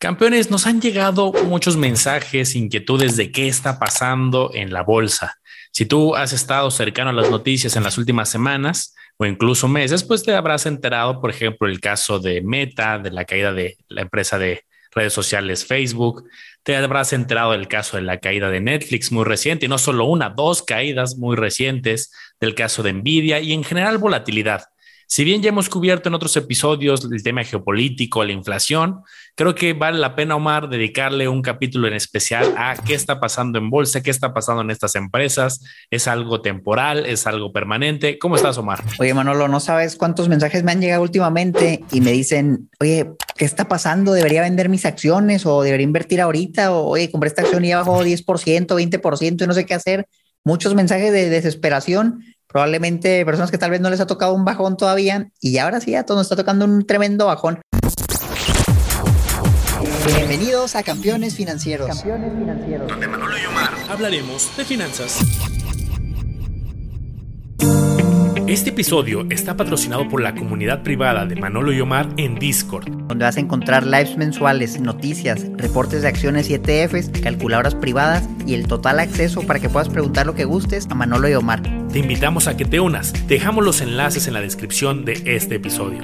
Campeones, nos han llegado muchos mensajes, inquietudes de qué está pasando en la bolsa. Si tú has estado cercano a las noticias en las últimas semanas o incluso meses, pues te habrás enterado, por ejemplo, el caso de Meta, de la caída de la empresa de redes sociales Facebook. Te habrás enterado del caso de la caída de Netflix muy reciente, y no solo una, dos caídas muy recientes, del caso de Nvidia y en general volatilidad. Si bien ya hemos cubierto en otros episodios el tema geopolítico, la inflación, creo que vale la pena, Omar, dedicarle un capítulo en especial a qué está pasando en bolsa, qué está pasando en estas empresas. ¿Es algo temporal? ¿Es algo permanente? ¿Cómo estás, Omar? Oye, Manolo, no sabes cuántos mensajes me han llegado últimamente y me dicen, oye, ¿qué está pasando? ¿Debería vender mis acciones o debería invertir ahorita? O, oye, compré esta acción y ya bajó 10%, 20% y no sé qué hacer. Muchos mensajes de desesperación probablemente personas que tal vez no les ha tocado un bajón todavía y ahora sí a todos nos está tocando un tremendo bajón. Bienvenidos a Campeones Financieros. Campeones Financieros. Donde Manolo y Omar hablaremos de finanzas. Este episodio está patrocinado por la comunidad privada de Manolo y Omar en Discord, donde vas a encontrar lives mensuales, noticias, reportes de acciones y ETFs, calculadoras privadas y el total acceso para que puedas preguntar lo que gustes a Manolo y Omar. Te invitamos a que te unas. Dejamos los enlaces en la descripción de este episodio.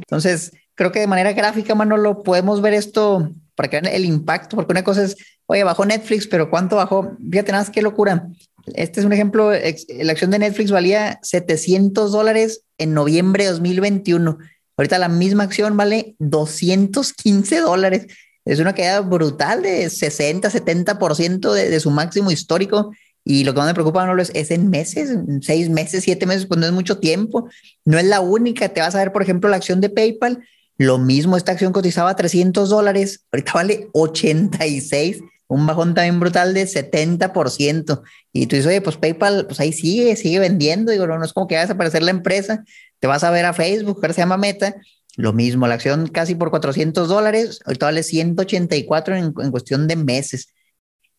Entonces, creo que de manera gráfica, Manolo, podemos ver esto para que vean el impacto, porque una cosa es Oye, bajó Netflix, pero ¿cuánto bajó? Fíjate nada, qué locura. Este es un ejemplo, la acción de Netflix valía 700 dólares en noviembre de 2021. Ahorita la misma acción vale 215 dólares. Es una caída brutal de 60, 70% de, de su máximo histórico. Y lo que más me preocupa no es, es en meses, en seis meses, siete meses, cuando es mucho tiempo. No es la única. Te vas a ver, por ejemplo, la acción de PayPal. Lo mismo, esta acción cotizaba 300 dólares. Ahorita vale 86 un bajón también brutal de 70%. Y tú dices, oye, pues PayPal, pues ahí sigue, sigue vendiendo. Digo, no, es como que va a desaparecer la empresa. Te vas a ver a Facebook, que se llama Meta. Lo mismo, la acción casi por 400 dólares, ahorita vale 184 en, en cuestión de meses.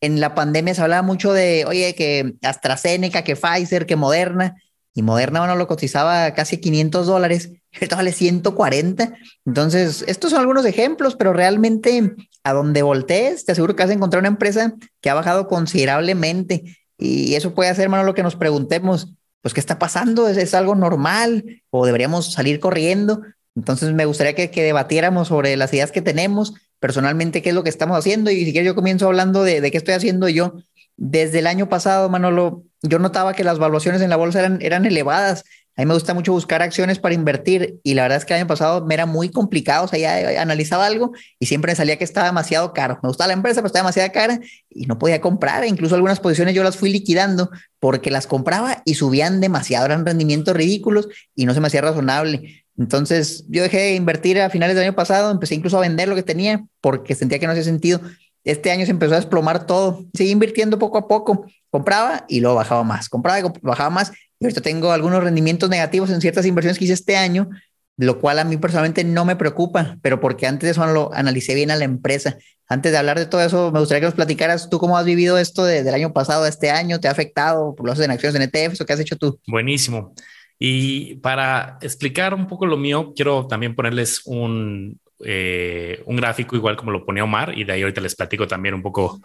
En la pandemia se hablaba mucho de, oye, que AstraZeneca, que Pfizer, que Moderna y Moderna, bueno, lo cotizaba casi 500 dólares, esto vale 140. Entonces, estos son algunos ejemplos, pero realmente a donde voltees, te aseguro que vas a encontrar una empresa que ha bajado considerablemente. Y eso puede hacer, hermano, lo que nos preguntemos, pues, ¿qué está pasando? ¿Es, ¿Es, algo normal o deberíamos salir corriendo? Entonces, me gustaría que, que, debatiéramos sobre las ideas que tenemos, personalmente, qué es lo que estamos haciendo. Y si quieres, yo comienzo hablando de, de qué estoy haciendo yo. Desde el año pasado, Manolo, yo notaba que las valuaciones en la bolsa eran, eran elevadas. A mí me gusta mucho buscar acciones para invertir y la verdad es que el año pasado me era muy complicado. O sea, ya analizaba algo y siempre me salía que estaba demasiado caro. Me gustaba la empresa, pero estaba demasiado cara y no podía comprar. Incluso algunas posiciones yo las fui liquidando porque las compraba y subían demasiado. Eran rendimientos ridículos y no se me hacía razonable. Entonces yo dejé de invertir a finales del año pasado, empecé incluso a vender lo que tenía porque sentía que no hacía sentido. Este año se empezó a desplomar todo. Seguí invirtiendo poco a poco. Compraba y luego bajaba más. Compraba y bajaba más. Y ahorita tengo algunos rendimientos negativos en ciertas inversiones que hice este año, lo cual a mí personalmente no me preocupa, pero porque antes de eso lo analicé bien a la empresa. Antes de hablar de todo eso, me gustaría que nos platicaras tú cómo has vivido esto desde el año pasado a este año. ¿Te ha afectado por los en acciones en ETFs o qué has hecho tú? Buenísimo. Y para explicar un poco lo mío, quiero también ponerles un, eh, un gráfico igual como lo ponía Omar y de ahí ahorita les platico también un poco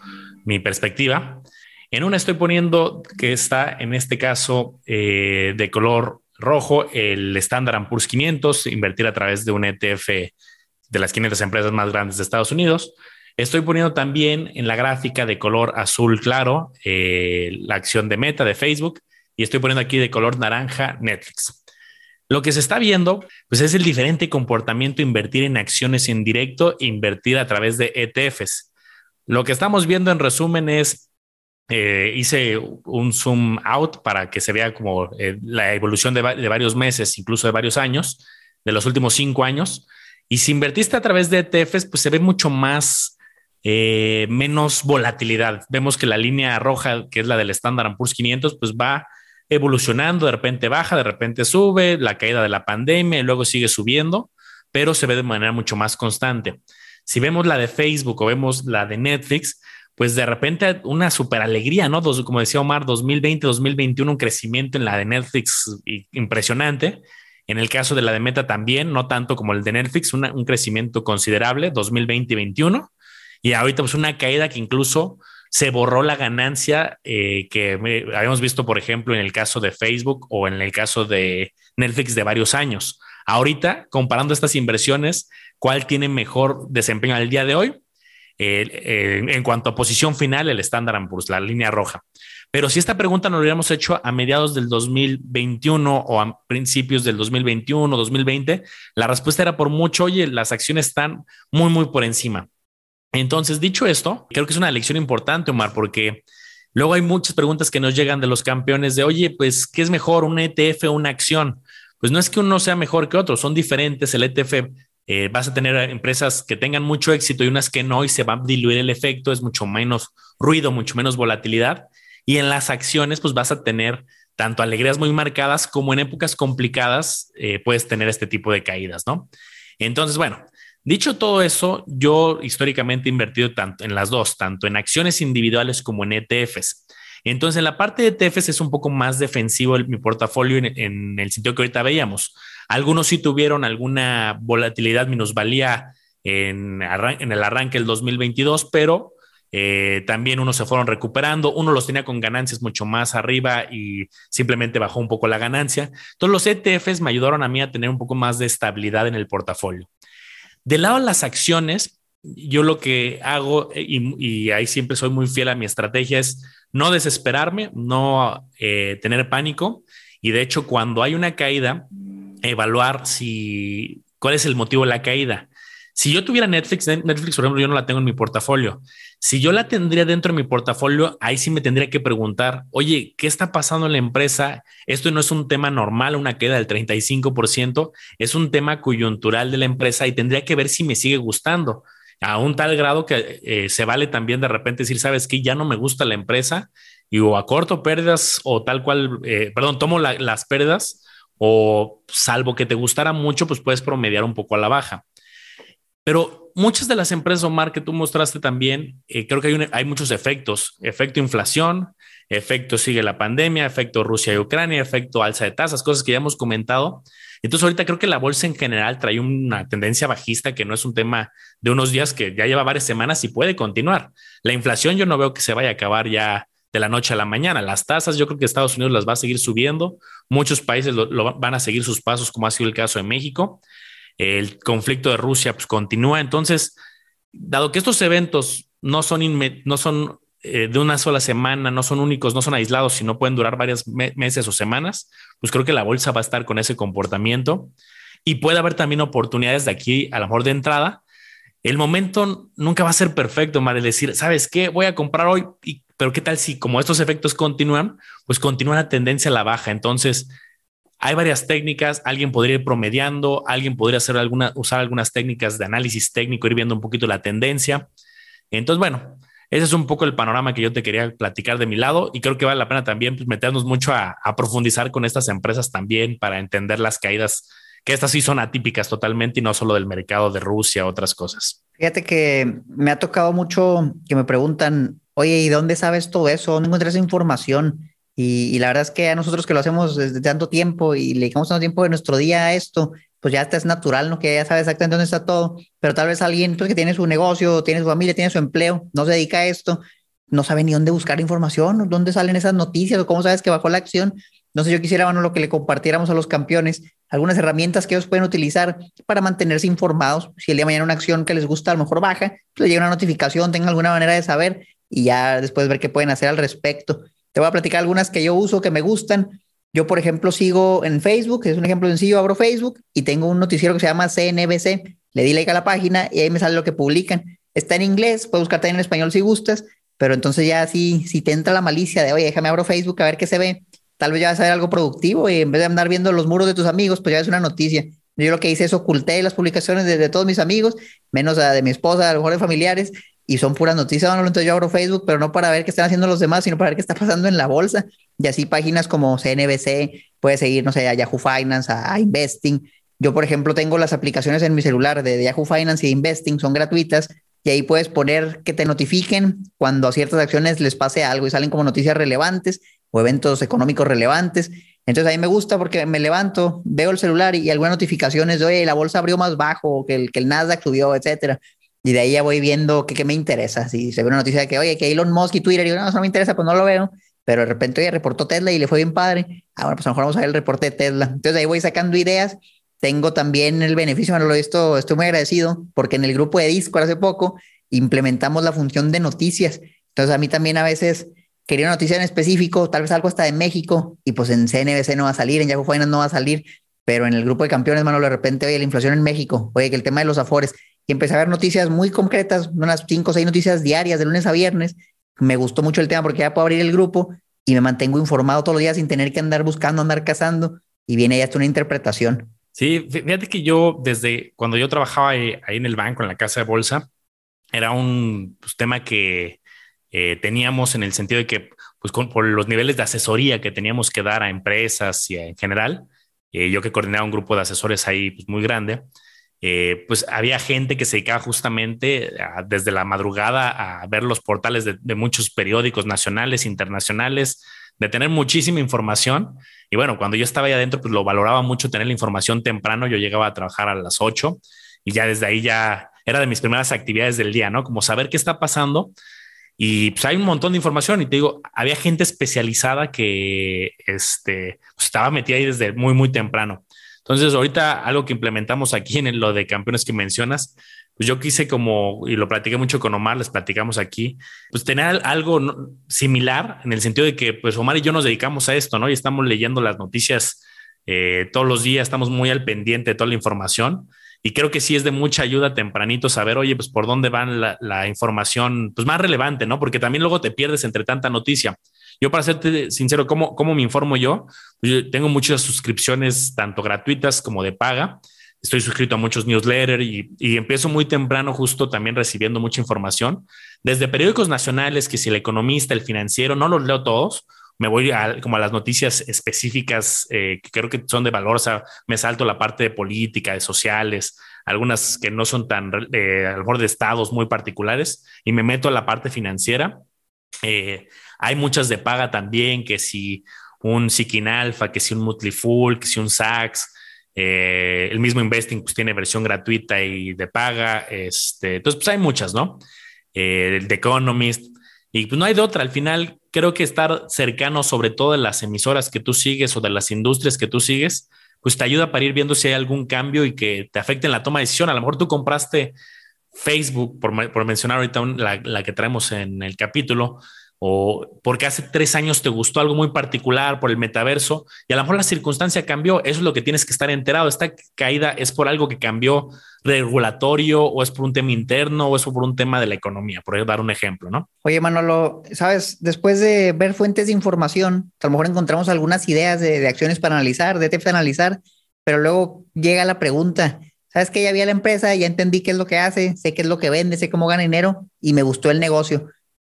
mi perspectiva. En una estoy poniendo que está en este caso eh, de color rojo el Standard Poor's 500, invertir a través de un ETF de las 500 empresas más grandes de Estados Unidos. Estoy poniendo también en la gráfica de color azul claro eh, la acción de Meta de Facebook y estoy poniendo aquí de color naranja Netflix. Lo que se está viendo, pues es el diferente comportamiento invertir en acciones en directo e invertir a través de ETFs. Lo que estamos viendo en resumen es, eh, hice un zoom out para que se vea como eh, la evolución de, varios meses, incluso de varios años, de los últimos cinco años. Y si invertiste a través de ETFs, pues se ve mucho más, eh, menos volatilidad. Vemos que la línea roja, que es la del Standard Poor's 500, pues va evolucionando, de repente baja, de repente sube, la caída de la pandemia y luego sigue subiendo, pero se ve de manera mucho más constante. Si vemos la de Facebook o vemos la de Netflix, pues de repente una super alegría, ¿no? como decía Omar, 2020, 2021, un crecimiento en la de Netflix impresionante. En el caso de la de Meta también, no tanto como el de Netflix, un crecimiento considerable, 2020 y 2021. Y ahorita pues una caída que incluso se borró la ganancia eh, que habíamos visto, por ejemplo, en el caso de Facebook o en el caso de Netflix de varios años. Ahorita, comparando estas inversiones, ¿cuál tiene mejor desempeño al día de hoy? en cuanto a posición final, el Standard Poor's, la línea roja. Pero si esta pregunta nos lo hubiéramos hecho a mediados del 2021 o a principios del 2021, 2020, la respuesta era por mucho, oye, las acciones están muy, muy por encima. Entonces, dicho esto, creo que es una lección importante, Omar, porque luego hay muchas preguntas que nos llegan de los campeones de, oye, pues, ¿qué es mejor, un ETF o una acción? Pues no es que uno sea mejor que otro, son diferentes. El ETF eh, vas a tener empresas que tengan mucho éxito y unas que no, y se va a diluir el efecto, es mucho menos ruido, mucho menos volatilidad. Y en las acciones, pues vas a tener tanto alegrías muy marcadas como en épocas complicadas eh, puedes tener este tipo de caídas, ¿no? Entonces, bueno, dicho todo eso, yo históricamente he invertido tanto en las dos, tanto en acciones individuales como en ETFs. Entonces, en la parte de ETFs es un poco más defensivo mi portafolio en, el sentido que ahorita veíamos. Algunos sí tuvieron alguna volatilidad minusvalía en, en el arranque del 2022, pero eh, también unos se fueron recuperando, uno los tenía con ganancias mucho más arriba y simplemente bajó un poco la ganancia. Entonces los ETFs me ayudaron a mí a tener un poco más de estabilidad en el portafolio. Del lado de las acciones, yo lo que hago, eh, y, ahí siempre soy muy fiel a mi estrategia, es no desesperarme, no eh, tener pánico. Y de hecho, cuando hay una caída, evaluar si cuál es el motivo de la caída. Si yo tuviera Netflix, Netflix, por ejemplo, yo no la tengo en mi portafolio. Si yo la tendría dentro de mi portafolio, ahí sí me tendría que preguntar, oye, ¿qué está pasando en la empresa? Esto no es un tema normal, una queda del 35%, es un tema coyuntural de la empresa y tendría que ver si me sigue gustando a un tal grado que eh, se vale también de repente decir, sabes que ya no me gusta la empresa y o acorto pérdidas o tal cual, eh, perdón, tomo las pérdidas o salvo que te gustara mucho, pues puedes promediar un poco a la baja. Pero muchas de las empresas, Omar, que tú mostraste también, eh, creo que hay, hay muchos efectos. Efecto inflación, efecto sigue la pandemia, efecto Rusia y Ucrania, efecto alza de tasas, cosas que ya hemos comentado. Entonces ahorita creo que la bolsa en general trae una tendencia bajista que no es un tema de unos días que ya lleva varias semanas y puede continuar. La inflación yo no veo que se vaya a acabar ya de la noche a la mañana. Las tasas yo creo que Estados Unidos las va a seguir subiendo. Muchos países lo van a seguir sus pasos como ha sido el caso de México el conflicto de Rusia pues, continúa. Entonces, dado que estos eventos no son, eh, de una sola semana, no son únicos, no son aislados, sino pueden durar varios meses o semanas, pues creo que la bolsa va a estar con ese comportamiento y puede haber también oportunidades de aquí a lo mejor de entrada. El momento nunca va a ser perfecto, Madre, decir, ¿sabes qué? Voy a comprar hoy, pero ¿qué tal si como estos efectos continúan, pues continúa la tendencia a la baja? Entonces, hay varias técnicas, alguien podría ir promediando, alguien podría hacer alguna, usar algunas técnicas de análisis técnico, ir viendo un poquito la tendencia. Entonces, bueno, ese es un poco el panorama que yo te quería platicar de mi lado y creo que vale la pena también pues, meternos mucho a, profundizar con estas empresas también para entender las caídas, que estas sí son atípicas totalmente y no solo del mercado de Rusia, otras cosas. Fíjate que me ha tocado mucho que me preguntan, oye, ¿y dónde sabes todo eso? ¿Dónde encuentras esa información? Y, la verdad es que a nosotros que lo hacemos desde tanto tiempo y le dedicamos tanto tiempo de nuestro día a esto, pues ya es natural, ¿no? Que ya sabe exactamente dónde está todo, pero tal vez alguien pues, que tiene su negocio, tiene su familia, tiene su empleo, no se dedica a esto, no sabe ni dónde buscar información, dónde salen esas noticias o cómo sabes que bajó la acción. Sé, yo quisiera, bueno, lo que le compartiéramos a los campeones, algunas herramientas que ellos pueden utilizar para mantenerse informados. Si el día de mañana una acción que les gusta a lo mejor baja, pues le llega una notificación, tengan alguna manera de saber y ya después ver qué pueden hacer al respecto. Te voy a platicar algunas que yo uso, que me gustan. Yo, por ejemplo, sigo en Facebook, es un ejemplo sencillo, abro Facebook y tengo un noticiero que se llama CNBC. Le di like a la página y ahí me sale lo que publican. Está en inglés, puedes buscar también en español si gustas, pero entonces ya si, si te entra la malicia de, oye, déjame abro Facebook a ver qué se ve, tal vez ya vas a ver algo productivo y en vez de andar viendo los muros de tus amigos, pues ya es una noticia. Yo lo que hice es oculté las publicaciones de, todos mis amigos, menos la de mi esposa, a lo mejor de familiares, y son puras noticias. Bueno, entonces yo abro Facebook, pero no para ver qué están haciendo los demás, sino para ver qué está pasando en la bolsa. Y así páginas como CNBC, puedes seguir, no sé, a Yahoo Finance, a, Investing. Yo, por ejemplo, tengo las aplicaciones en mi celular de, Yahoo Finance y Investing, son gratuitas. Y ahí puedes poner que te notifiquen cuando a ciertas acciones les pase algo y salen como noticias relevantes o eventos económicos relevantes. Entonces a mí me gusta porque me levanto, veo el celular y, algunas notificaciones de, oye, la bolsa abrió más bajo, que el, que el Nasdaq subió, etcétera. Y de ahí ya voy viendo qué me interesa. Si se ve una noticia de que, oye, que Elon Musk y Twitter, y yo, no, eso no me interesa, pues no lo veo. Pero de repente, oye, reportó Tesla y le fue bien padre. Ah, bueno, pues a lo mejor vamos a ver el reporte de Tesla. Entonces ahí voy sacando ideas. Tengo también el beneficio, bueno, lo he visto, estoy muy agradecido porque en el grupo de Discord hace poco implementamos la función de noticias. Entonces a mí también a veces quería una noticia en específico, tal vez algo hasta de México, y pues en CNBC no va a salir, en Yahoo Finance no va a salir, pero en el grupo de campeones, mano, de repente, oye, la inflación en México, oye, que el tema de los afores, y empecé a ver noticias muy concretas, unas cinco o seis noticias diarias de lunes a viernes. Me gustó mucho el tema porque ya puedo abrir el grupo y me mantengo informado todos los días sin tener que andar buscando, andar cazando, y viene ya hasta una interpretación. Sí, fíjate que yo desde cuando yo trabajaba ahí, en el banco, en la casa de bolsa, era un pues, tema que eh, teníamos en el sentido de que, pues, por los niveles de asesoría que teníamos que dar a empresas y en general, eh, yo que coordinaba un grupo de asesores ahí pues, muy grande, eh, pues había gente que se dedicaba justamente desde la madrugada a ver los portales de, muchos periódicos nacionales, internacionales, de tener muchísima información. Y bueno, cuando yo estaba ahí adentro, pues lo valoraba mucho tener la información temprano. Yo llegaba a trabajar a las 8 y ya desde ahí ya era de mis primeras actividades del día, ¿no? Como saber qué está pasando y pues hay un montón de información y te digo, había gente especializada que este, pues, estaba metida ahí desde muy, muy temprano. Entonces, ahorita algo que implementamos aquí en lo de campeones que mencionas, pues yo quise como, y lo platiqué mucho con Omar, les platicamos aquí, pues tener algo similar en el sentido de que pues Omar y yo nos dedicamos a esto, ¿no? Y estamos leyendo las noticias eh, todos los días, estamos muy al pendiente de toda la información. Y creo que sí es de mucha ayuda tempranito saber, oye, pues por dónde van la, información pues más relevante, ¿no? Porque también luego te pierdes entre tanta noticia. Yo, para serte sincero, ¿cómo, cómo me informo yo? Yo tengo muchas suscripciones, tanto gratuitas como de paga. Estoy suscrito a muchos newsletters y, y, empiezo muy temprano, justo también recibiendo mucha información. Desde periódicos nacionales, que si el economista, el financiero, no los leo todos, me voy a, como a las noticias específicas eh, que creo que son de valor, o sea, me salto la parte de política, de sociales, algunas que no son tan, eh, a lo mejor de estados muy particulares, y me meto a la parte financiera. Eh, hay muchas de paga también, que si un Sikin Alpha, que si un Full, que si un Sax, el mismo Investing pues tiene versión gratuita y de paga. Este, entonces, pues hay muchas, ¿no? el The Economist. Y pues no hay de otra. Al final, creo que estar cercano, sobre todo de las emisoras que tú sigues o de las industrias que tú sigues, pues te ayuda para ir viendo si hay algún cambio y que te afecte en la toma de decisión. A lo mejor tú compraste Facebook, por, mencionar ahorita la, que traemos en el capítulo, o porque hace tres años te gustó algo muy particular por el metaverso y a lo mejor la circunstancia cambió. Eso es lo que tienes que estar enterado. Esta caída es por algo que cambió regulatorio o es por un tema interno o es por un tema de la economía, por dar un ejemplo, ¿no? Oye, Manolo, sabes, después de ver fuentes de información, a lo mejor encontramos algunas ideas de, acciones para analizar, de para analizar, pero luego llega la pregunta, sabes que ya vi la empresa, ya entendí qué es lo que hace, sé qué es lo que vende, sé cómo gana dinero y me gustó el negocio,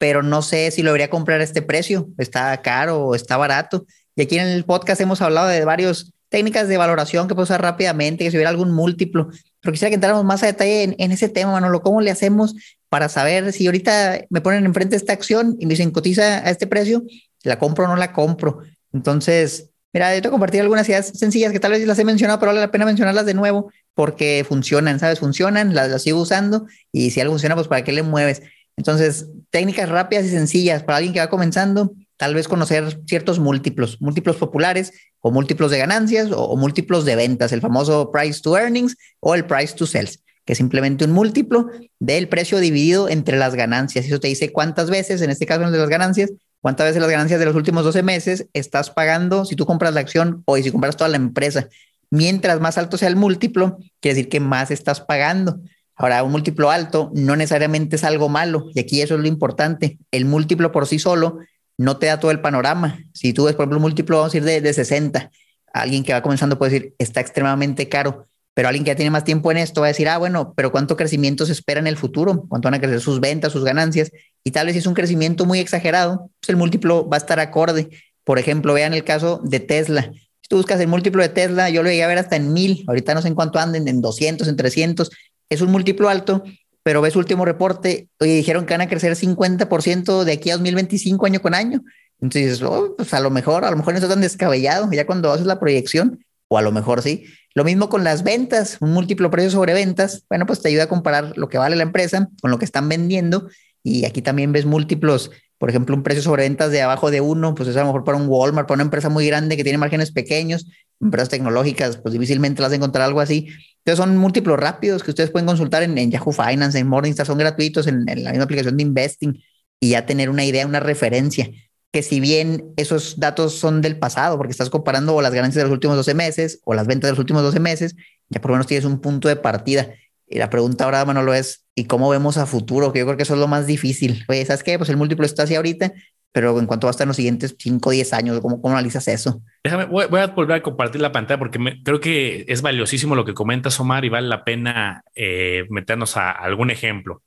pero no sé si lo debería comprar a este precio, está caro o está barato. Y aquí en el podcast hemos hablado de varios técnicas de valoración que puedo usar rápidamente, que si hubiera algún múltiplo. Pero quisiera que entráramos más a detalle en, ese tema, Manolo. ¿Cómo le hacemos para saber si ahorita me ponen enfrente esta acción y me dicen cotiza a este precio, la compro o no la compro? Entonces, mira, yo te compartir algunas ideas sencillas que tal vez las he mencionado, pero vale la pena mencionarlas de nuevo porque funcionan, ¿sabes? Funcionan, las, las sigo usando y si algo funciona, pues ¿para qué le mueves? Entonces, técnicas rápidas y sencillas para alguien que va comenzando tal vez conocer ciertos múltiplos, múltiplos populares o múltiplos de ganancias o, múltiplos de ventas, el famoso price to earnings o el price to sales, que es simplemente un múltiplo del precio dividido entre las ganancias. Eso te dice cuántas veces, en este caso el de las ganancias, cuántas veces las ganancias de los últimos 12 meses estás pagando si tú compras la acción o si compras toda la empresa. Mientras más alto sea el múltiplo, quiere decir que más estás pagando. Ahora, un múltiplo alto no necesariamente es algo malo, y aquí eso es lo importante. El múltiplo por sí solo no te da todo el panorama. Si tú ves, por ejemplo, un múltiplo, vamos a ir de, de 60, alguien que va comenzando puede decir, está extremadamente caro, pero alguien que ya tiene más tiempo en esto va a decir, ah, bueno, pero ¿cuánto crecimiento se espera en el futuro? ¿Cuánto van a crecer sus ventas, sus ganancias? Y tal vez si es un crecimiento muy exagerado, pues el múltiplo va a estar acorde. Por ejemplo, vean el caso de Tesla. Si tú buscas el múltiplo de Tesla, yo lo llegué a ver hasta en mil, ahorita no sé en cuánto anden, en 200, en 300. Es un múltiplo alto, pero ves su último reporte, y dijeron que van a crecer 50% de aquí a 2025 año con año. Entonces, oh, pues a lo mejor, a lo mejor no está tan descabellado ya cuando haces la proyección, o a lo mejor sí. Lo mismo con las ventas, un múltiplo precio sobre ventas. Bueno, pues te ayuda a comparar lo que vale la empresa con lo que están vendiendo. Y aquí también ves múltiplos, por ejemplo, un precio sobre ventas de abajo de uno, pues es a lo mejor para un Walmart, para una empresa muy grande que tiene márgenes pequeños, empresas tecnológicas, pues difícilmente las encontrar algo así. Entonces son múltiplos rápidos que ustedes pueden consultar en, Yahoo Finance, en Morningstar, son gratuitos en, en la misma aplicación de Investing y ya tener una idea, una referencia que si bien esos datos son del pasado, porque estás comparando las ganancias de los últimos 12 meses o las ventas de los últimos 12 meses, ya por lo menos tienes un punto de partida. Y la pregunta ahora, Manolo, es, ¿y cómo vemos a futuro? Que yo creo que eso es lo más difícil. Oye, ¿sabes qué? Pues el múltiplo está así ahorita, pero en cuanto va a estar en los siguientes 5 o 10 años, ¿cómo, ¿cómo, analizas eso? Déjame, voy, a volver a compartir la pantalla porque creo que es valiosísimo lo que comentas, Omar, y vale la pena eh, meternos a algún ejemplo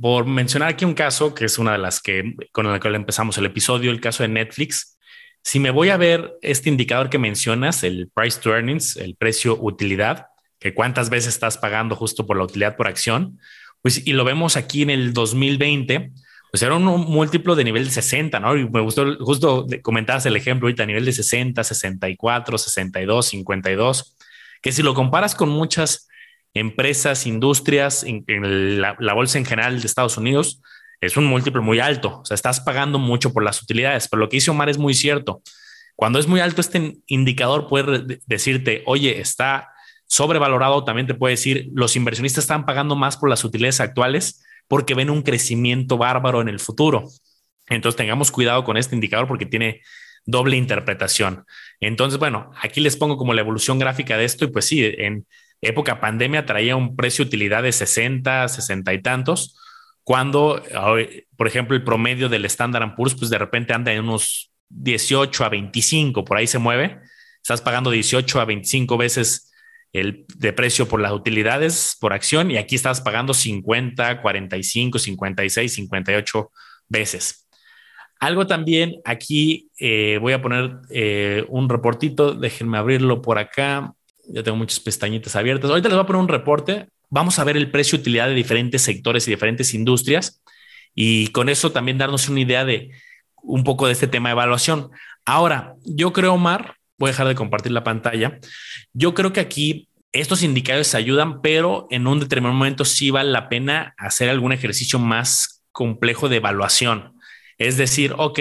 por mencionar aquí un caso que es una de las que con la que empezamos el episodio, el caso de Netflix. Si me voy a ver este indicador que mencionas, el price to earnings, el precio utilidad, que cuántas veces estás pagando justo por la utilidad por acción, pues y lo vemos aquí en el 2020, pues era un múltiplo de nivel de 60, ¿no? Y me gustó justo comentabas el ejemplo ahorita nivel de 60, 64, 62, 52, que si lo comparas con muchas empresas, industrias, en, la, bolsa en general de Estados Unidos, es un múltiplo muy alto. O sea, estás pagando mucho por las utilidades. Pero lo que dice Omar es muy cierto. Cuando es muy alto este indicador puede decirte, oye, está sobrevalorado. También te puede decir, los inversionistas están pagando más por las utilidades actuales porque ven un crecimiento bárbaro en el futuro. Entonces tengamos cuidado con este indicador porque tiene doble interpretación. Entonces, bueno, aquí les pongo como la evolución gráfica de esto y pues sí, en época pandemia traía un precio utilidad de 60, 60 y tantos, cuando, por ejemplo, el promedio del Standard Poor's, pues de repente anda en unos 18 a 25, por ahí se mueve. Estás pagando 18 a 25 veces el de precio por las utilidades por acción y aquí estás pagando 50, 45, 56, 58 veces. Algo también aquí eh, voy a poner eh, un reportito, déjenme abrirlo por acá ya tengo muchas pestañitas abiertas. Ahorita les voy a poner un reporte. Vamos a ver el precio utilidad de diferentes sectores y diferentes industrias y con eso también darnos una idea de un poco de este tema de evaluación. Ahora, yo creo, Omar, voy a dejar de compartir la pantalla. Yo creo que aquí estos indicadores ayudan, pero en un determinado momento sí vale la pena hacer algún ejercicio más complejo de evaluación. Es decir, ok,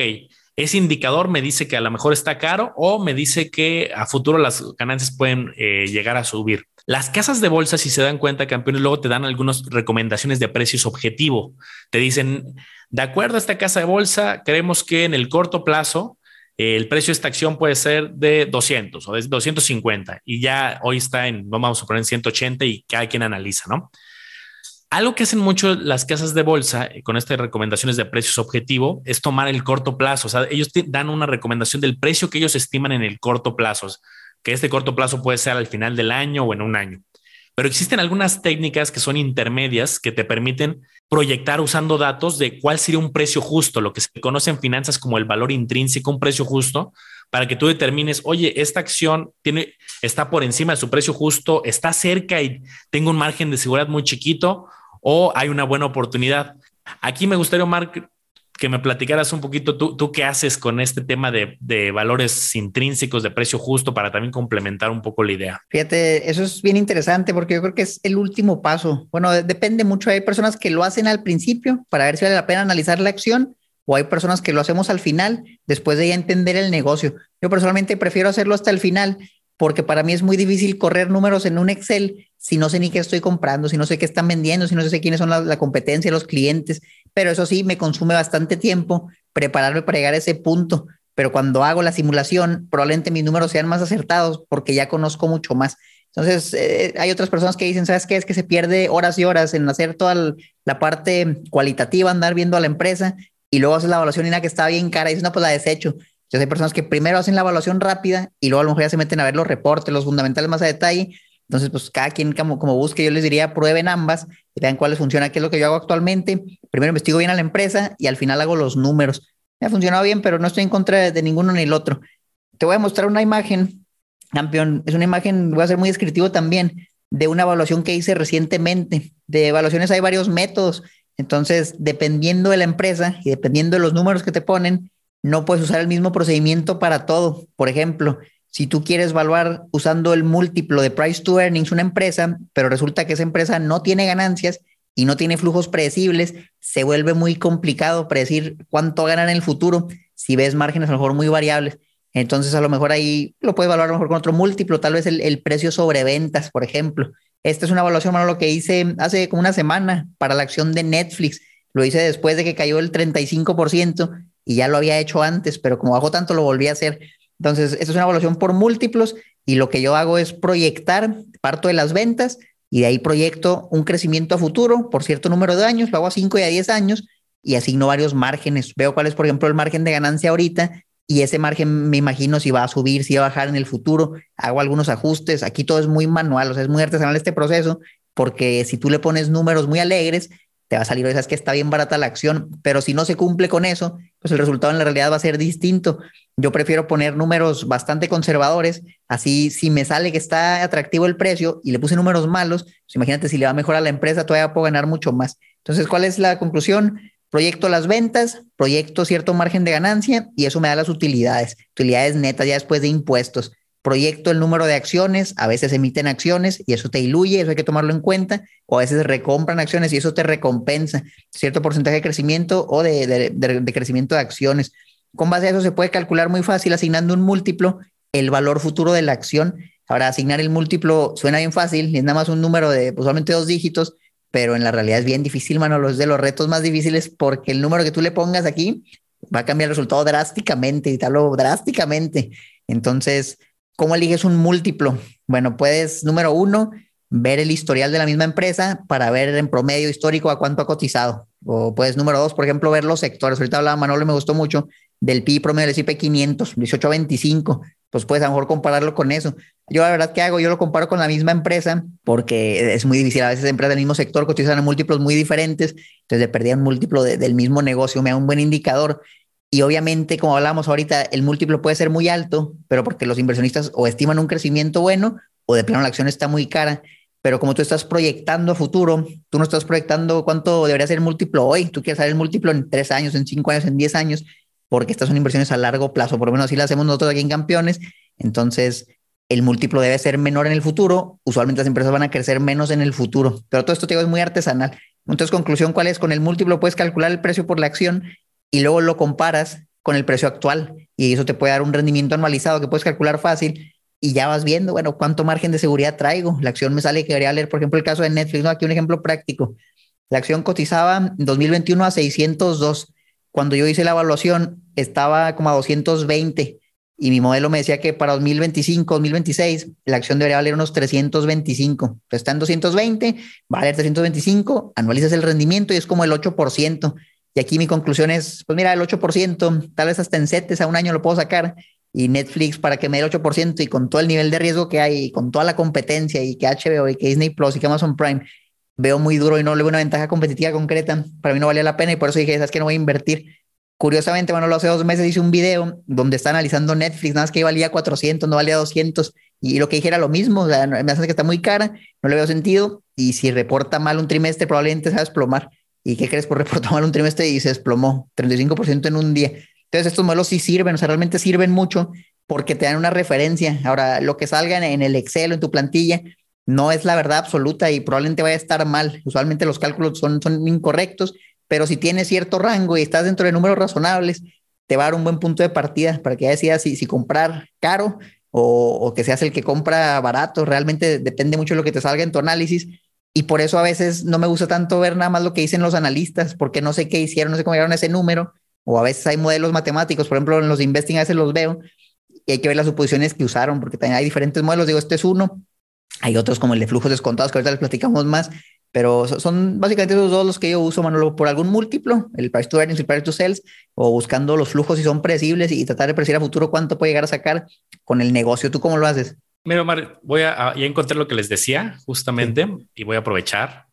ese indicador me dice que a lo mejor está caro o me dice que a futuro las ganancias pueden eh, llegar a subir. Las casas de bolsa, si se dan cuenta, campeones, luego te dan algunas recomendaciones de precios objetivo. Te dicen, de acuerdo a esta casa de bolsa, creemos que en el corto plazo el precio de esta acción puede ser de 200 o de 250 y ya hoy está en, vamos a poner en 180 y cada quien analiza, ¿no? Algo que hacen mucho las casas de bolsa eh, con estas recomendaciones de precios objetivo es tomar el corto plazo. O sea, ellos dan una recomendación del precio que ellos estiman en el corto plazo, que este corto plazo puede ser al final del año o en un año. Pero existen algunas técnicas que son intermedias que te permiten proyectar usando datos de cuál sería un precio justo, lo que se conoce en finanzas como el valor intrínseco, un precio justo, para que tú determines, oye, esta acción tiene, está por encima de su precio justo, está cerca y tengo un margen de seguridad muy chiquito, o hay una buena oportunidad. Aquí me gustaría, Omar, que me platicaras un poquito tú, tú qué haces con este tema de, de, valores intrínsecos de precio justo para también complementar un poco la idea. Fíjate, eso es bien interesante porque yo creo que es el último paso. Bueno, depende mucho. Hay personas que lo hacen al principio para ver si vale la pena analizar la acción o hay personas que lo hacemos al final después de ya entender el negocio. Yo personalmente prefiero hacerlo hasta el final porque para mí es muy difícil correr números en un Excel si no sé ni qué estoy comprando, si no sé qué están vendiendo, si no sé quiénes son la, competencia, los clientes, pero eso sí, me consume bastante tiempo prepararme para llegar a ese punto, pero cuando hago la simulación, probablemente mis números sean más acertados porque ya conozco mucho más. Entonces, eh, hay otras personas que dicen, ¿sabes qué? Es que se pierde horas y horas en hacer toda la parte cualitativa, andar viendo a la empresa y luego haces la evaluación y una que está bien cara y dices, no, pues la desecho. Entonces, hay personas que primero hacen la evaluación rápida y luego a lo mejor ya se meten a ver los reportes, los fundamentales más a detalle entonces, pues cada quien como, como busque, yo les diría, prueben ambas y vean cuáles funcionan, qué es lo que yo hago actualmente. Primero investigo bien a la empresa y al final hago los números. Me ha funcionado bien, pero no estoy en contra de ninguno ni el otro. Te voy a mostrar una imagen, campeón. Es una imagen, voy a ser muy descriptivo también, de una evaluación que hice recientemente. De evaluaciones hay varios métodos. Entonces, dependiendo de la empresa y dependiendo de los números que te ponen, no puedes usar el mismo procedimiento para todo. Por ejemplo, si tú quieres evaluar usando el múltiplo de price to earnings una empresa, pero resulta que esa empresa no tiene ganancias y no tiene flujos predecibles, se vuelve muy complicado predecir cuánto ganar en el futuro si ves márgenes a lo mejor muy variables. Entonces, a lo mejor ahí lo puedes lo mejor con otro múltiplo, tal vez el, precio sobre ventas, por ejemplo. Esta es una evaluación, mano, lo que hice hace como una semana para la acción de Netflix. Lo hice después de que cayó el 35% y ya lo había hecho antes, pero como bajó tanto lo volví a hacer. Entonces, esta es una evaluación por múltiplos y lo que yo hago es proyectar, parto de las ventas y de ahí proyecto un crecimiento a futuro por cierto número de años, lo hago a 5 y a 10 años y asigno varios márgenes. Veo cuál es, por ejemplo, el margen de ganancia ahorita y ese margen me imagino si va a subir, si va a bajar en el futuro. Hago algunos ajustes. Aquí todo es muy manual, o sea, es muy artesanal este proceso, porque si tú le pones números muy alegres, te va a salir, sabes que está bien barata la acción, pero si no se cumple con eso, pues el resultado en la realidad va a ser distinto. Yo prefiero poner números bastante conservadores, así si me sale que está atractivo el precio y le puse números malos, pues imagínate si le va mejor a la empresa, todavía puedo ganar mucho más. Entonces, ¿cuál es la conclusión? Proyecto las ventas, proyecto cierto margen de ganancia y eso me da las utilidades, utilidades netas ya después de impuestos. Proyecto el número de acciones, a veces emiten acciones y eso te diluye, eso hay que tomarlo en cuenta, o a veces recompran acciones y eso te recompensa cierto porcentaje de crecimiento o de, de crecimiento de acciones. Con base a eso se puede calcular muy fácil asignando un múltiplo el valor futuro de la acción. Ahora, asignar el múltiplo suena bien fácil, es nada más un número de pues, solamente dos dígitos, pero en la realidad es bien difícil, mano, es de los retos más difíciles porque el número que tú le pongas aquí va a cambiar el resultado drásticamente y tal, drásticamente. Entonces, ¿cómo eliges un múltiplo? Bueno, puedes, número uno, ver el historial de la misma empresa para ver en promedio histórico a cuánto ha cotizado. O puedes, número dos, por ejemplo, ver los sectores. Ahorita hablaba Manolo, me gustó mucho del PI promedio del S&P 500, 18 a 25 pues puedes a lo mejor compararlo con eso. Yo la verdad que hago, yo lo comparo con la misma empresa porque es muy difícil. A veces empresas del mismo sector cotizan en múltiplos muy diferentes, entonces de perdían múltiplo del mismo negocio me da un buen indicador. Y obviamente, como hablamos ahorita, el múltiplo puede ser muy alto, pero porque los inversionistas o estiman un crecimiento bueno o de plano la acción está muy cara. Pero como tú estás proyectando a futuro, tú no estás proyectando cuánto debería ser el múltiplo hoy. Tú quieres saber el múltiplo en tres años, en cinco años, en diez años porque estas son inversiones a largo plazo, por lo menos así las hacemos nosotros aquí en Campeones. Entonces, el múltiplo debe ser menor en el futuro. Usualmente las empresas van a crecer menos en el futuro, pero todo esto te digo es muy artesanal. Entonces, conclusión, ¿cuál es? Con el múltiplo puedes calcular el precio por la acción y luego lo comparas con el precio actual y eso te puede dar un rendimiento anualizado que puedes calcular fácil y ya vas viendo, bueno, cuánto margen de seguridad traigo. La acción me sale que debería leer, por ejemplo, el caso de Netflix, ¿no? Aquí un ejemplo práctico. La acción cotizaba en 2021 a 602 cuando yo hice la evaluación estaba como a 220 y mi modelo me decía que para 2025, 2026 la acción debería valer unos 325. Entonces está en 220, va a valer 325, anualizas el rendimiento y es como el 8%. Y aquí mi conclusión es, pues mira, el 8%, tal vez hasta en CETES a un año lo puedo sacar y Netflix para que me dé el 8% y con todo el nivel de riesgo que hay y con toda la competencia y que HBO y que Disney Plus y que Amazon Prime veo muy duro y no le veo una ventaja competitiva concreta, para mí no valía la pena y por eso dije, ¿sabes que No voy a invertir. Curiosamente, bueno, hace dos meses hice un video donde está analizando Netflix, nada más que valía 400, no valía 200, y lo que dije era lo mismo, o sea, me hace que está muy cara, no le veo sentido, y si reporta mal un trimestre, probablemente se va a desplomar. ¿Y qué crees? Por reportar mal un trimestre y se desplomó 35% en un día. Entonces, estos modelos sí sirven, o sea, realmente sirven mucho porque te dan una referencia. Ahora, lo que salga en el Excel o en tu plantilla, no es la verdad absoluta y probablemente vaya a estar mal. Usualmente los cálculos son, son incorrectos, pero si tienes cierto rango y estás dentro de números razonables, te va a dar un buen punto de partida para que ya decidas si, si comprar caro o, o, que seas el que compra barato. Realmente depende mucho de lo que te salga en tu análisis. Y por eso a veces no me gusta tanto ver nada más lo que dicen los analistas, porque no sé qué hicieron, no sé cómo llegaron a ese número. O a veces hay modelos matemáticos, por ejemplo, en los investing a veces los veo y hay que ver las suposiciones que usaron, porque también hay diferentes modelos. Digo, este es uno, hay otros como el de flujos descontados que ahorita les platicamos más, pero son básicamente esos dos los que yo uso, Manolo, por algún múltiplo, el price to earnings el price to sales, o buscando los flujos si son predecibles y tratar de predecir a futuro cuánto puede llegar a sacar con el negocio. ¿Tú cómo lo haces? Mira, Omar, voy a, ya encontrar lo que les decía justamente y voy a aprovechar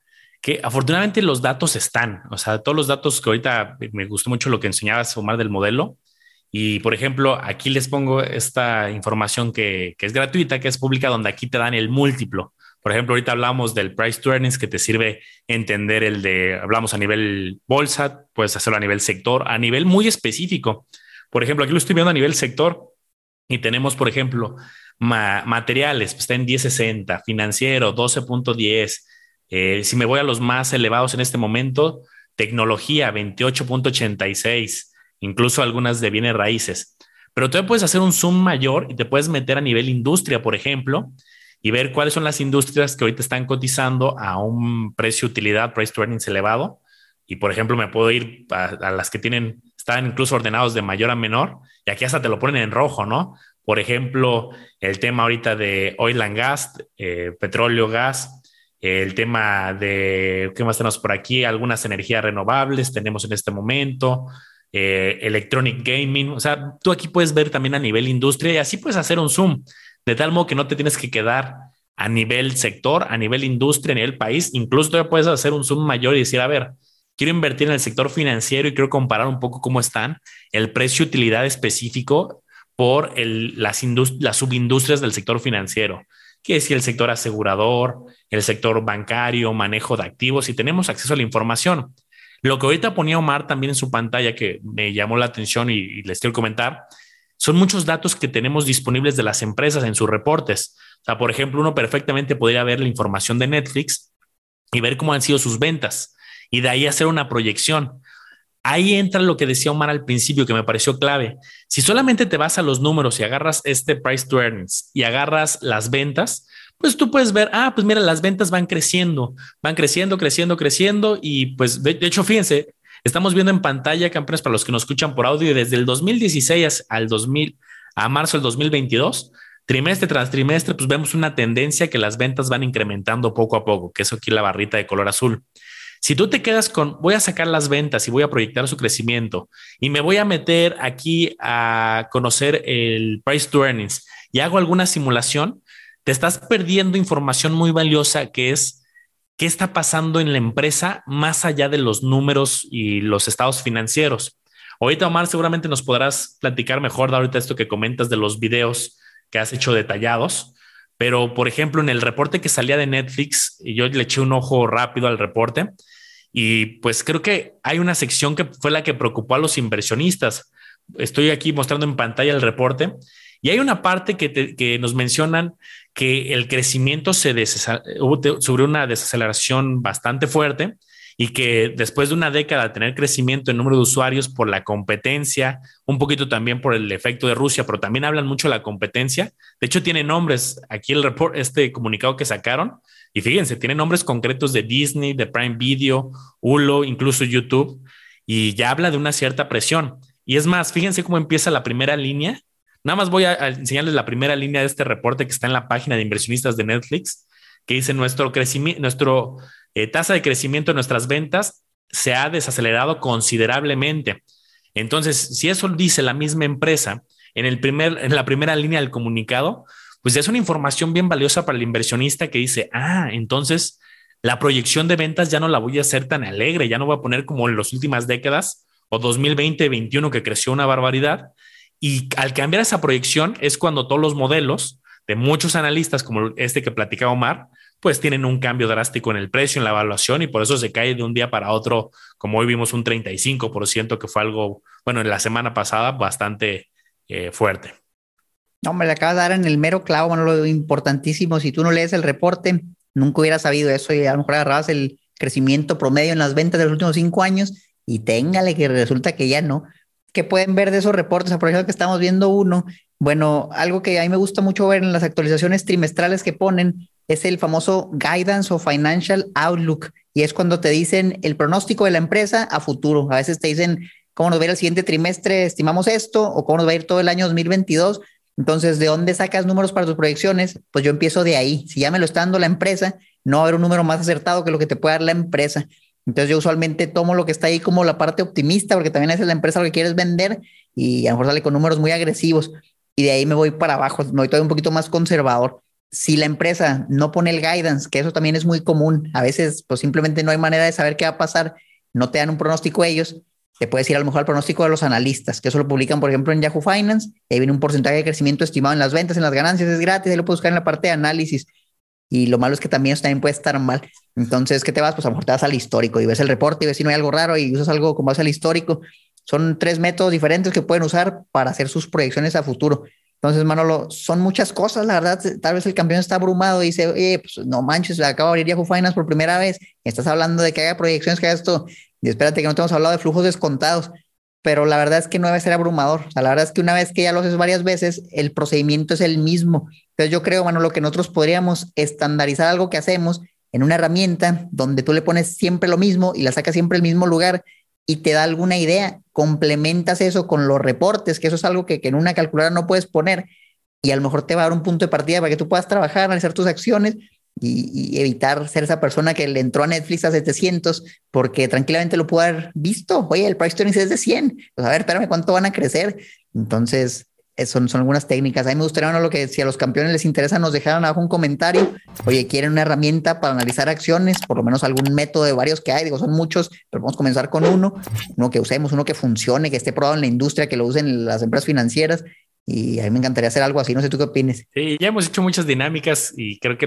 que afortunadamente los datos están, o sea, todos los datos que ahorita me gustó mucho lo que enseñabas, Omar, del modelo, y por ejemplo, aquí les pongo esta información que, es gratuita, que es pública, donde aquí te dan el múltiplo. Por ejemplo, ahorita hablamos del price to earnings que te sirve entender el de, hablamos a nivel bolsa, puedes hacerlo a nivel sector, a nivel muy específico. Por ejemplo, aquí lo estoy viendo a nivel sector y tenemos, por ejemplo, materiales, pues está en 1060, financiero 12.10. Eh, si me voy a los más elevados en este momento, tecnología 28.86, incluso algunas de bienes raíces. Pero tú puedes hacer un zoom mayor y te puedes meter a nivel industria, por ejemplo, y ver cuáles son las industrias que ahorita están cotizando a un precio utilidad, price to earnings elevado. Y por ejemplo, me puedo ir a, las que tienen, están incluso ordenados de mayor a menor, y aquí hasta te lo ponen en rojo, ¿no? Por ejemplo, el tema ahorita de oil and gas, eh, petróleo, gas, el tema de, ¿qué más tenemos por aquí? Algunas energías renovables tenemos en este momento, eh, electronic gaming, o sea, tú aquí puedes ver también a nivel industria y así puedes hacer un zoom de tal modo que no te tienes que quedar a nivel sector, a nivel industria, a nivel país. Incluso tú puedes hacer un zoom mayor y decir, a ver, quiero invertir en el sector financiero y quiero comparar un poco cómo están el precio utilidad específico por las, las subindustrias del sector financiero, que es el sector asegurador, el sector bancario, manejo de activos, y tenemos acceso a la información. Lo que ahorita ponía Omar también en su pantalla, que me llamó la atención y, y les quiero comentar, son muchos datos que tenemos disponibles de las empresas en sus reportes. O sea, por ejemplo, uno perfectamente podría ver la información de Netflix y ver cómo han sido sus ventas y de ahí hacer una proyección. Ahí entra lo que decía Omar al principio, que me pareció clave. Si solamente te vas a los números y agarras este price to earnings y agarras las ventas, pues tú puedes ver, ah, pues mira, las ventas van creciendo, van creciendo, creciendo, creciendo. Y pues de, hecho, fíjense, Estamos viendo en pantalla, campeones, para los que nos escuchan por audio, desde el 2016 al 2000, a marzo del 2022, trimestre tras trimestre, pues vemos una tendencia que las ventas van incrementando poco a poco, que es aquí la barrita de color azul. Si tú te quedas con, voy a sacar las ventas y voy a proyectar su crecimiento y me voy a meter aquí a conocer el price to earnings y hago alguna simulación, te estás perdiendo información muy valiosa que es qué está pasando en la empresa más allá de los números y los estados financieros. Ahorita, Omar, seguramente nos podrás platicar mejor de ahorita esto que comentas de los videos que has hecho detallados. Pero, por ejemplo, en el reporte que salía de Netflix, yo le eché un ojo rápido al reporte, y pues creo que hay una sección que fue la que preocupó a los inversionistas. Estoy aquí mostrando en pantalla el reporte y hay una parte que, que nos mencionan que el crecimiento se hubo sobre una desaceleración bastante fuerte y que después de una década de tener crecimiento en número de usuarios por la competencia, un poquito también por el efecto de Rusia, pero también hablan mucho de la competencia. De hecho, tiene nombres aquí el report, este comunicado que sacaron. Y fíjense, tiene nombres concretos de Disney, de Prime Video, Hulu, incluso YouTube. Y ya habla de una cierta presión. Y es más, fíjense cómo empieza la primera línea Nada más voy a, enseñarles la primera línea de este reporte que está en la página de inversionistas de Netflix, que dice nuestro crecimiento, nuestro eh, tasa de crecimiento de nuestras ventas se ha desacelerado considerablemente. Entonces, si eso dice la misma empresa en, el primer, en la primera línea del comunicado, pues es una información bien valiosa para el inversionista que dice, ah, entonces la proyección de ventas ya no la voy a hacer tan alegre, ya no voy a poner como en las últimas décadas o 2020-21 que creció una barbaridad, y al cambiar esa proyección es cuando todos los modelos de muchos analistas, como este que platicaba Omar, pues tienen un cambio drástico en el precio, en la evaluación, y por eso se cae de un día para otro, como hoy vimos un 35%, que fue algo, bueno, en la semana pasada bastante eh, fuerte. No, me le acabas de dar en el mero clavo, bueno, lo importantísimo. Si tú no lees el reporte, nunca hubieras sabido eso y a lo mejor agarrabas el crecimiento promedio en las ventas de los últimos cinco años y téngale que resulta que ya no que pueden ver de esos reportes, por ejemplo, que estamos viendo uno, bueno, algo que a mí me gusta mucho ver en las actualizaciones trimestrales que ponen es el famoso Guidance o Financial Outlook, y es cuando te dicen el pronóstico de la empresa a futuro. A veces te dicen cómo nos va a ir el siguiente trimestre, estimamos esto, o cómo nos va a ir todo el año 2022. Entonces, ¿de dónde sacas números para tus proyecciones? Pues yo empiezo de ahí. Si ya me lo está dando la empresa, no va a haber un número más acertado que lo que te puede dar la empresa. Entonces yo usualmente tomo lo que está ahí como la parte optimista, porque también es la empresa lo que quieres vender y a lo mejor sale con números muy agresivos y de ahí me voy para abajo, me voy todavía un poquito más conservador. Si la empresa no pone el guidance, que eso también es muy común, a veces pues simplemente no hay manera de saber qué va a pasar, no te dan un pronóstico ellos, te puedes ir a lo mejor al pronóstico de los analistas, que eso lo publican, por ejemplo, en Yahoo Finance, ahí viene un porcentaje de crecimiento estimado en las ventas, en las ganancias, es gratis, ahí lo puedes buscar en la parte de análisis. Y lo malo es que también eso también puede estar mal. Entonces, ¿qué te vas? Pues a lo mejor te vas al histórico y ves el reporte y ves si no hay algo raro y usas algo como base al histórico. Son tres métodos diferentes que pueden usar para hacer sus proyecciones a futuro. Entonces, Manolo, son muchas cosas, la verdad, tal vez el campeón está abrumado y dice, oye, pues no manches, acabo de abrir Yahoo Finance por primera vez, estás hablando de que haga proyecciones, que haga esto, y espérate que no te hemos hablado de flujos descontados, pero la verdad es que no debe ser abrumador, o sea, la verdad es que una vez que ya lo haces varias veces, el procedimiento es el mismo. Entonces yo creo, Manolo, que nosotros podríamos estandarizar algo que hacemos en una herramienta donde tú le pones siempre lo mismo y la sacas siempre el mismo lugar y te da alguna idea, complementas eso con los reportes, que eso es algo que, en una calculadora no puedes poner y a lo mejor te va a dar un punto de partida para que tú puedas trabajar, analizar tus acciones y, evitar ser esa persona que le entró a Netflix a 700 porque tranquilamente lo pudo haber visto. Oye, el price to es de 100. Pues a ver, espérame, ¿cuánto van a crecer? Entonces, son, son algunas técnicas. A mí me gustaría, lo que si a los campeones les interesa, nos dejaran abajo un comentario. Oye, ¿quieren una herramienta para analizar acciones? Por lo menos algún método de varios que hay. Digo, son muchos, pero vamos a comenzar con uno. Uno que usemos, uno que funcione, que esté probado en la industria, que lo usen las empresas financieras. Y a mí me encantaría hacer algo así. No sé tú qué opinas. Sí, ya hemos hecho muchas dinámicas y creo que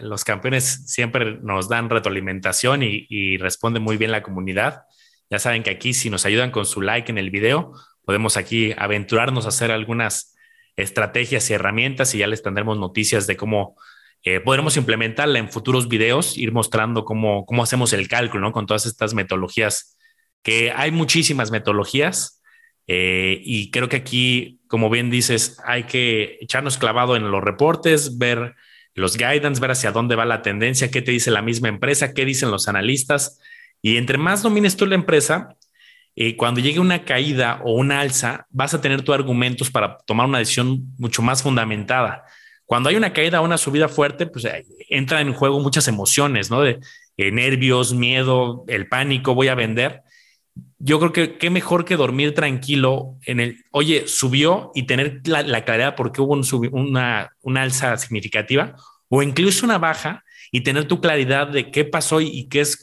los campeones siempre nos dan retroalimentación y, y responde muy bien la comunidad. Ya saben que aquí, si nos ayudan con su like en el video, podemos aquí aventurarnos a hacer algunas estrategias y herramientas y ya les tendremos noticias de cómo eh, podremos implementarla en futuros videos, ir mostrando cómo, cómo hacemos el cálculo, ¿no? Con todas estas metodologías, que hay muchísimas metodologías eh, y creo que aquí, como bien dices, hay que echarnos clavado en los reportes, ver los guidance, ver hacia dónde va la tendencia, qué te dice la misma empresa, qué dicen los analistas. Y entre más domines tú la empresa, eh, cuando llegue una caída o una alza, vas a tener tus argumentos para tomar una decisión mucho más fundamentada. Cuando hay una caída o una subida fuerte, pues eh, entran en juego muchas emociones, ¿no? De eh, nervios, miedo, el pánico, voy a vender. Yo creo que qué mejor que dormir tranquilo en el, oye, subió y tener la, claridad porque hubo una, una alza significativa o incluso una baja y tener tu claridad de qué pasó y, qué es,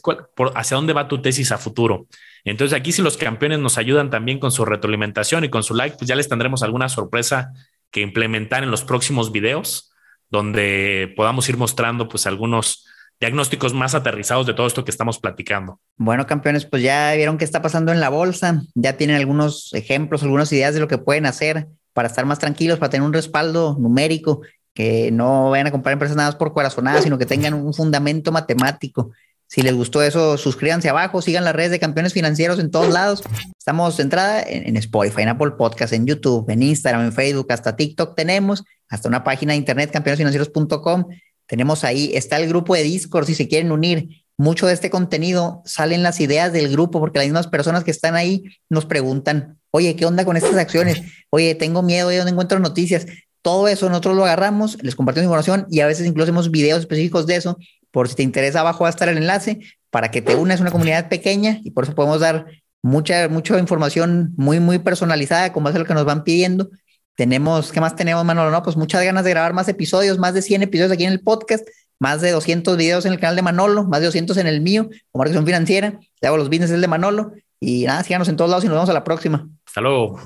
hacia dónde va tu tesis a futuro. Entonces aquí si los campeones nos ayudan también con su retroalimentación y con su like, pues ya les tendremos alguna sorpresa que implementar en los próximos videos, donde podamos ir mostrando pues algunos diagnósticos más aterrizados de todo esto que estamos platicando. Bueno, campeones, pues ya vieron qué está pasando en la bolsa, ya tienen algunos ejemplos, algunas ideas de lo que pueden hacer para estar más tranquilos, para tener un respaldo numérico, que no vayan a comprar empresas nada más por corazonadas, sino que tengan un fundamento matemático. Si les gustó eso, suscríbanse abajo, sigan las redes de campeones financieros en todos lados. Estamos centrada en, Spotify, en Apple Podcast, en YouTube, en Instagram, en Facebook, hasta TikTok tenemos, hasta una página de internet, campeonesfinancieros.com. Tenemos ahí, está el grupo de Discord, si se quieren unir. Mucho de este contenido salen las ideas del grupo, porque las mismas personas que están ahí nos preguntan, oye, ¿qué onda con estas acciones? Oye, tengo miedo, ¿de dónde encuentro noticias? Todo eso nosotros lo agarramos, les compartimos información y a veces incluso hacemos videos específicos de eso por si te interesa, abajo va a estar el enlace para que te unas a una comunidad pequeña y por eso podemos dar mucha, mucha información muy, muy personalizada base a lo que nos van pidiendo. Tenemos, ¿qué más tenemos, Manolo? No, pues muchas ganas de grabar más episodios, más de 100 episodios aquí en el podcast, más de 200 videos en el canal de Manolo, más de 200 en el mío, como Marcación Financiera. Le hago los business de Manolo y nada, síganos en todos lados y nos vemos a la próxima. Hasta luego.